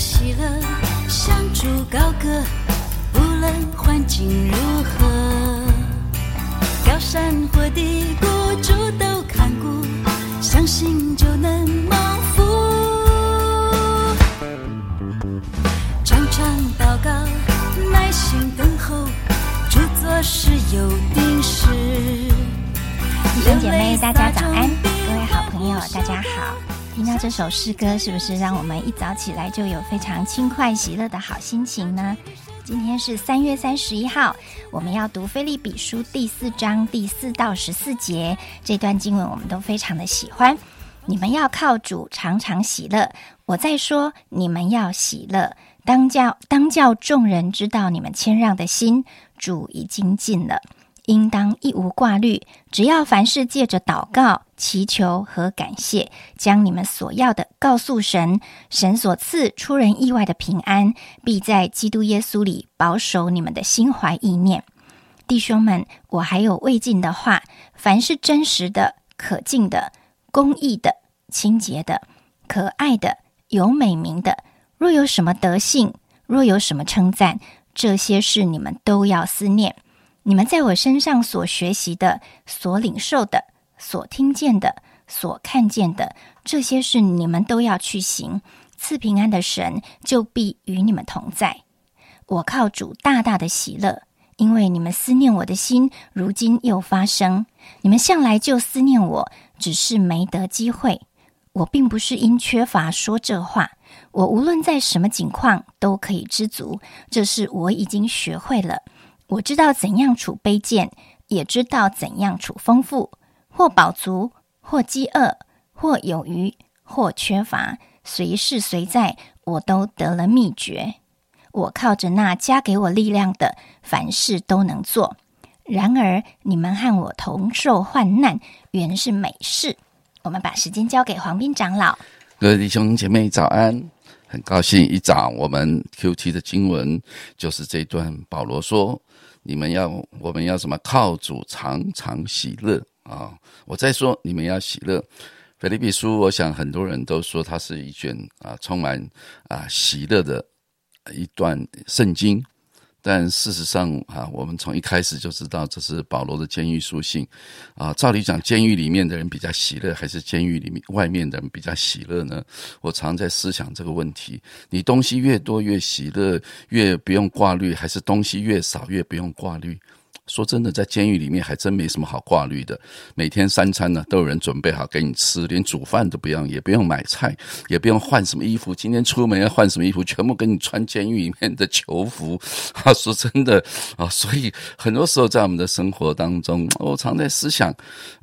喜乐，向主高歌，无论环境如何，高山或低谷，主都看顾，相信就能蒙福。常常祷告，耐心等候，主做事有定时。弟姐妹，大家早安！各位好朋友，大家好。听到这首诗歌，是不是让我们一早起来就有非常轻快喜乐的好心情呢？今天是三月三十一号，我们要读《菲利比书》第四章第四到十四节这段经文，我们都非常的喜欢。你们要靠主常常喜乐。我在说，你们要喜乐，当叫当叫众人知道你们谦让的心，主已经尽了。应当一无挂虑，只要凡事借着祷告、祈求和感谢，将你们所要的告诉神。神所赐出人意外的平安，必在基督耶稣里保守你们的心怀意念。弟兄们，我还有未尽的话：凡是真实的、可敬的、公义的、清洁的、可爱的、有美名的，若有什么德性，若有什么称赞，这些事你们都要思念。你们在我身上所学习的、所领受的、所听见的、所看见的，这些事你们都要去行。赐平安的神就必与你们同在。我靠主大大的喜乐，因为你们思念我的心，如今又发生。你们向来就思念我，只是没得机会。我并不是因缺乏说这话，我无论在什么境况都可以知足，这是我已经学会了。我知道怎样处卑贱，也知道怎样处丰富，或饱足，或饥饿，或有余，或缺乏，随时随在，我都得了秘诀。我靠着那加给我力量的，凡事都能做。然而你们和我同受患难，原是美事。我们把时间交给黄斌长老。各位弟兄姐妹早安，很高兴一早我们 Q T 的经文就是这段保罗说。你们要，我们要什么？靠主常常喜乐啊！我再说，你们要喜乐。腓立比书，我想很多人都说它是一卷啊，充满啊喜乐的一段圣经。但事实上啊，我们从一开始就知道这是保罗的监狱书信啊。照理讲，监狱里面的人比较喜乐，还是监狱里面外面的人比较喜乐呢？我常在思想这个问题：你东西越多越喜乐，越不用挂虑，还是东西越少越不用挂虑？说真的，在监狱里面还真没什么好挂虑的。每天三餐呢，都有人准备好给你吃，连煮饭都不用，也不用买菜，也不用换什么衣服。今天出门要换什么衣服，全部给你穿监狱里面的囚服。啊，说真的啊，所以很多时候在我们的生活当中，我常在思想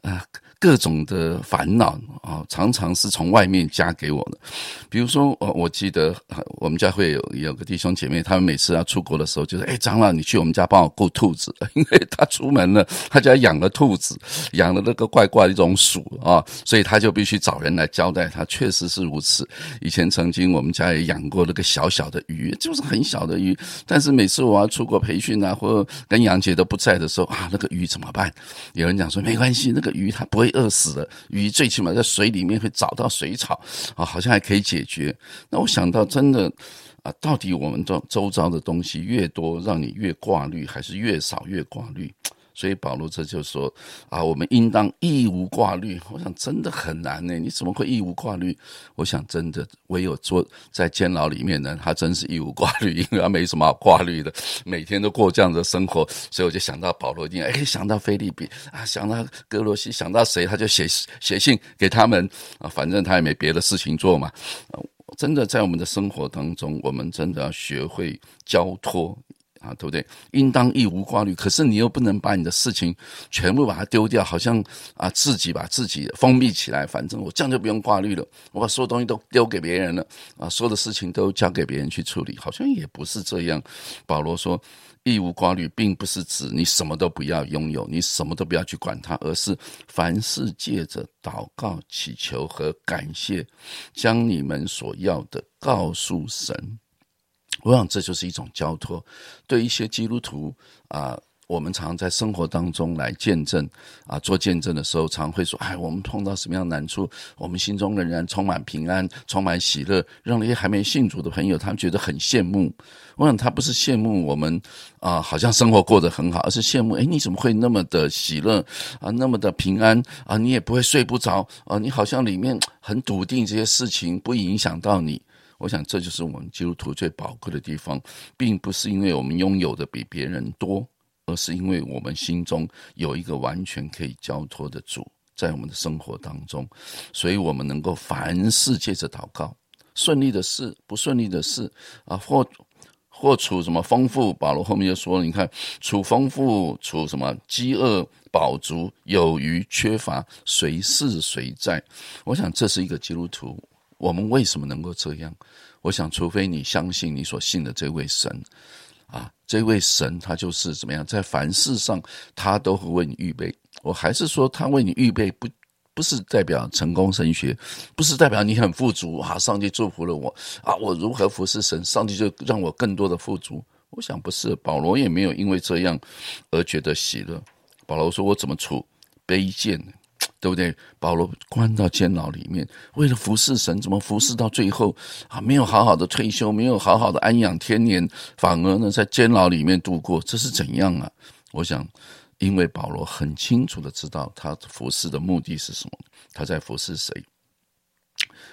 啊。各种的烦恼啊，常常是从外面加给我的。比如说，我我记得我们家会有有个弟兄姐妹，他们每次要出国的时候，就是：“哎，长老，你去我们家帮我雇兔子，因为他出门了，他家养了兔子，养了那个怪怪的一种鼠啊，所以他就必须找人来交代他。确实是如此。以前曾经我们家也养过那个小小的鱼，就是很小的鱼，但是每次我要出国培训啊，或跟杨姐都不在的时候啊，那个鱼怎么办？有人讲说没关系，那个鱼它不会。饿死了，鱼最起码在水里面会找到水草啊，好像还可以解决。那我想到，真的啊，到底我们周周遭的东西越多，让你越挂虑，还是越少越挂虑？所以保罗这就说啊，我们应当义无挂虑。我想真的很难呢，你怎么会义无挂虑？我想真的唯有坐在监牢里面呢，他真是义无挂虑，因为他没什么好挂虑的，每天都过这样的生活。所以我就想到保罗，一定哎想到菲利比啊，想到格罗西，想到谁，他就写写信给他们啊，反正他也没别的事情做嘛。真的在我们的生活当中，我们真的要学会交托。啊，对不对？应当义无挂虑，可是你又不能把你的事情全部把它丢掉，好像啊自己把自己封闭起来。反正我这样就不用挂虑了，我把所有东西都丢给别人了啊，所有的事情都交给别人去处理，好像也不是这样。保罗说，义无挂虑，并不是指你什么都不要拥有，你什么都不要去管它，而是凡事借着祷告、祈求和感谢，将你们所要的告诉神。我想这就是一种交托。对一些基督徒啊，我们常在生活当中来见证啊，做见证的时候，常会说：“哎，我们碰到什么样难处，我们心中仍然充满平安，充满喜乐，让那些还没信主的朋友，他们觉得很羡慕。”我想他不是羡慕我们啊，好像生活过得很好，而是羡慕：“哎，你怎么会那么的喜乐啊，那么的平安啊？你也不会睡不着啊？你好像里面很笃定，这些事情不影响到你。”我想这就是我们基督徒最宝贵的地方，并不是因为我们拥有的比别人多。而是因为我们心中有一个完全可以交托的主，在我们的生活当中，所以我们能够凡事借着祷告，顺利的事、不顺利的事啊，或或处什么丰富。保罗后面又说了：“你看，处丰富，处什么饥饿、饱足、有余、缺乏，随是随在。”我想这是一个基督徒。我们为什么能够这样？我想，除非你相信你所信的这位神。啊，这位神他就是怎么样，在凡事上他都会为你预备。我还是说，他为你预备不不是代表成功神学，不是代表你很富足啊。上帝祝福了我啊，我如何服侍神，上帝就让我更多的富足。我想不是，保罗也没有因为这样而觉得喜乐。保罗说：“我怎么处卑贱呢？”对不对？保罗关到监牢里面，为了服侍神，怎么服侍到最后啊？没有好好的退休，没有好好的安养天年，反而呢在监牢里面度过，这是怎样啊？我想，因为保罗很清楚的知道他服侍的目的是什么，他在服侍谁。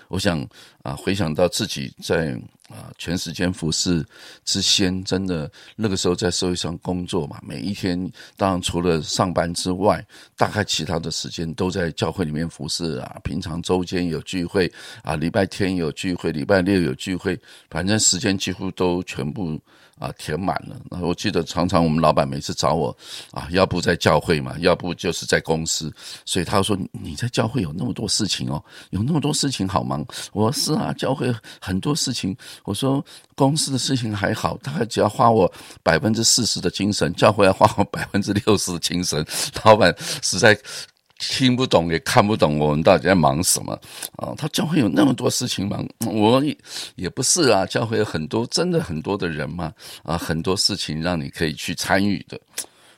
我想啊，回想到自己在啊全时间服侍之先，真的那个时候在社会上工作嘛，每一天当然除了上班之外，大概其他的时间都在教会里面服侍啊。平常周间有聚会啊，礼拜天有聚会，礼拜六有聚会，反正时间几乎都全部。啊，填满了。那我记得常常我们老板每次找我，啊，要不在教会嘛，要不就是在公司。所以他说：“你在教会有那么多事情哦，有那么多事情好忙。”我说：“是啊，教会很多事情。”我说：“公司的事情还好，大概只要花我百分之四十的精神，教会要花我百分之六十的精神。”老板实在。听不懂也看不懂，我们到底在忙什么啊？他教会有那么多事情忙，我也不是啊。教会有很多真的很多的人嘛啊，很多事情让你可以去参与的。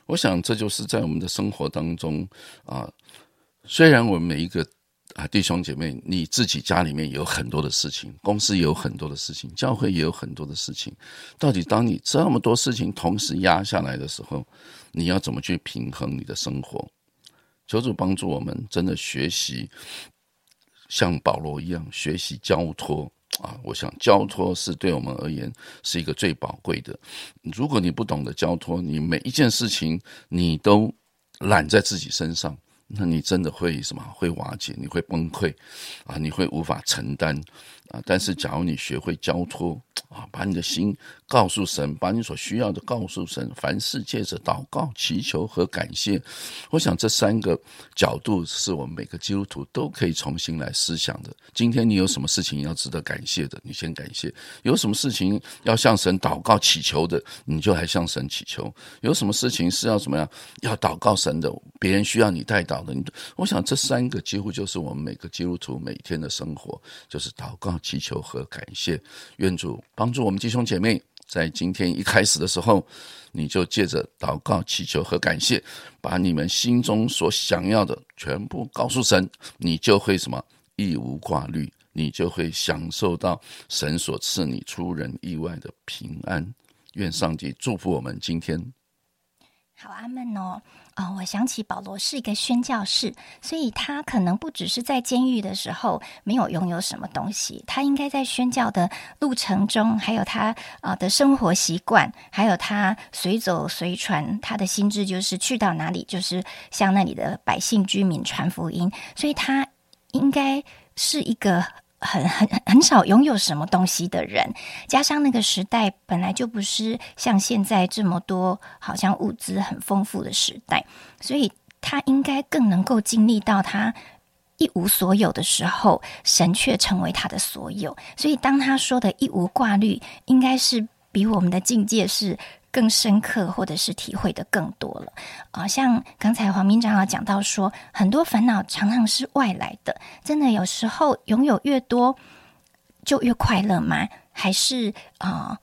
我想这就是在我们的生活当中啊。虽然我们每一个啊弟兄姐妹，你自己家里面有很多的事情，公司也有很多的事情，教会也有很多的事情。到底当你这么多事情同时压下来的时候，你要怎么去平衡你的生活？求主帮助我们，真的学习像保罗一样学习交托啊！我想交托是对我们而言是一个最宝贵的。如果你不懂得交托，你每一件事情你都揽在自己身上，那你真的会什么？会瓦解，你会崩溃啊！你会无法承担啊！但是假如你学会交托。啊，把你的心告诉神，把你所需要的告诉神，凡事借着祷告、祈求和感谢。我想这三个角度是我们每个基督徒都可以重新来思想的。今天你有什么事情要值得感谢的，你先感谢；有什么事情要向神祷告祈求的，你就来向神祈求；有什么事情是要怎么样要祷告神的，别人需要你带祷的，你我想这三个几乎就是我们每个基督徒每天的生活，就是祷告、祈求和感谢。愿主。帮助我们弟兄姐妹，在今天一开始的时候，你就借着祷告、祈求和感谢，把你们心中所想要的全部告诉神，你就会什么一无挂虑，你就会享受到神所赐你出人意外的平安。愿上帝祝福我们今天。好，阿门哦。哦，我想起保罗是一个宣教士，所以他可能不只是在监狱的时候没有拥有什么东西，他应该在宣教的路程中，还有他啊的生活习惯，还有他随走随传，他的心智就是去到哪里就是向那里的百姓居民传福音，所以他应该是一个。很很很少拥有什么东西的人，加上那个时代本来就不是像现在这么多，好像物资很丰富的时代，所以他应该更能够经历到他一无所有的时候，神却成为他的所有。所以当他说的一无挂虑，应该是比我们的境界是。更深刻，或者是体会的更多了啊！像刚才黄明长老讲到说，很多烦恼常常是外来的，真的有时候拥有越多就越快乐吗？还是啊，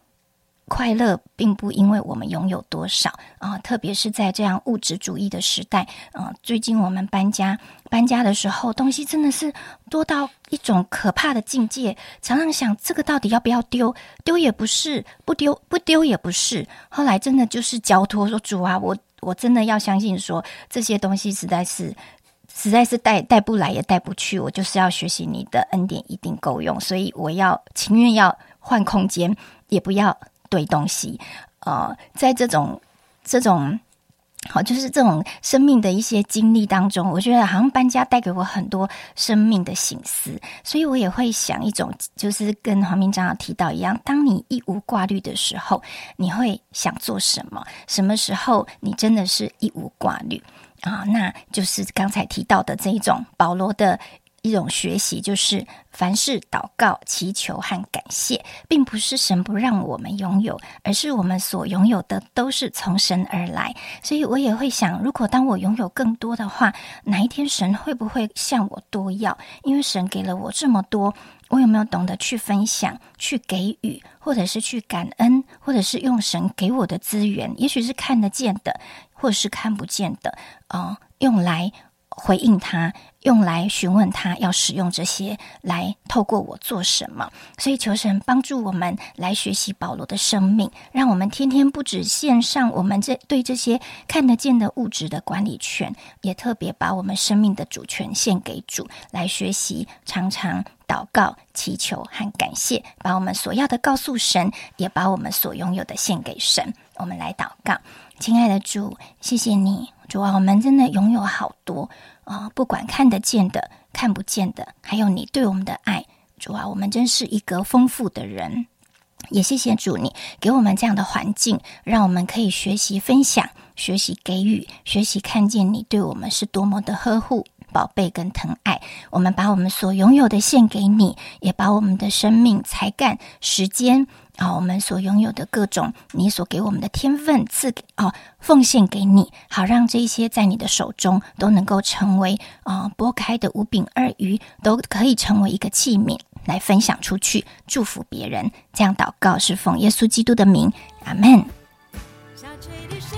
快乐并不因为我们拥有多少啊，特别是在这样物质主义的时代啊。最近我们搬家，搬家的时候东西真的是多到一种可怕的境界，常常想这个到底要不要丢？丢也不是，不丢不丢也不是。后来真的就是交托说主啊，我我真的要相信说这些东西实在是实在是带带不来也带不去，我就是要学习你的恩典一定够用，所以我要情愿要换空间，也不要。对东西，呃，在这种这种好，就是这种生命的一些经历当中，我觉得好像搬家带给我很多生命的醒思，所以我也会想一种，就是跟黄明长老提到一样，当你一无挂虑的时候，你会想做什么？什么时候你真的是一无挂虑啊？那就是刚才提到的这一种保罗的。一种学习就是凡事祷告、祈求和感谢，并不是神不让我们拥有，而是我们所拥有的都是从神而来。所以我也会想，如果当我拥有更多的话，哪一天神会不会向我多要？因为神给了我这么多，我有没有懂得去分享、去给予，或者是去感恩，或者是用神给我的资源，也许是看得见的，或是看不见的，啊，用来。回应他，用来询问他要使用这些来透过我做什么，所以求神帮助我们来学习保罗的生命，让我们天天不止献上我们这对这些看得见的物质的管理权，也特别把我们生命的主权献给主，来学习常常祷告、祈求和感谢，把我们所要的告诉神，也把我们所拥有的献给神。我们来祷告，亲爱的主，谢谢你。主啊，我们真的拥有好多啊！不管看得见的、看不见的，还有你对我们的爱，主啊，我们真是一个丰富的人。也谢谢主，你给我们这样的环境，让我们可以学习分享、学习给予、学习看见你对我们是多么的呵护、宝贝跟疼爱。我们把我们所拥有的献给你，也把我们的生命、才干、时间。啊，我们所拥有的各种你所给我们的天分赐给啊，奉献给你，好让这些在你的手中都能够成为啊拨开的五饼二鱼，都可以成为一个器皿来分享出去，祝福别人。这样祷告是奉耶稣基督的名，阿门。下垂的再一次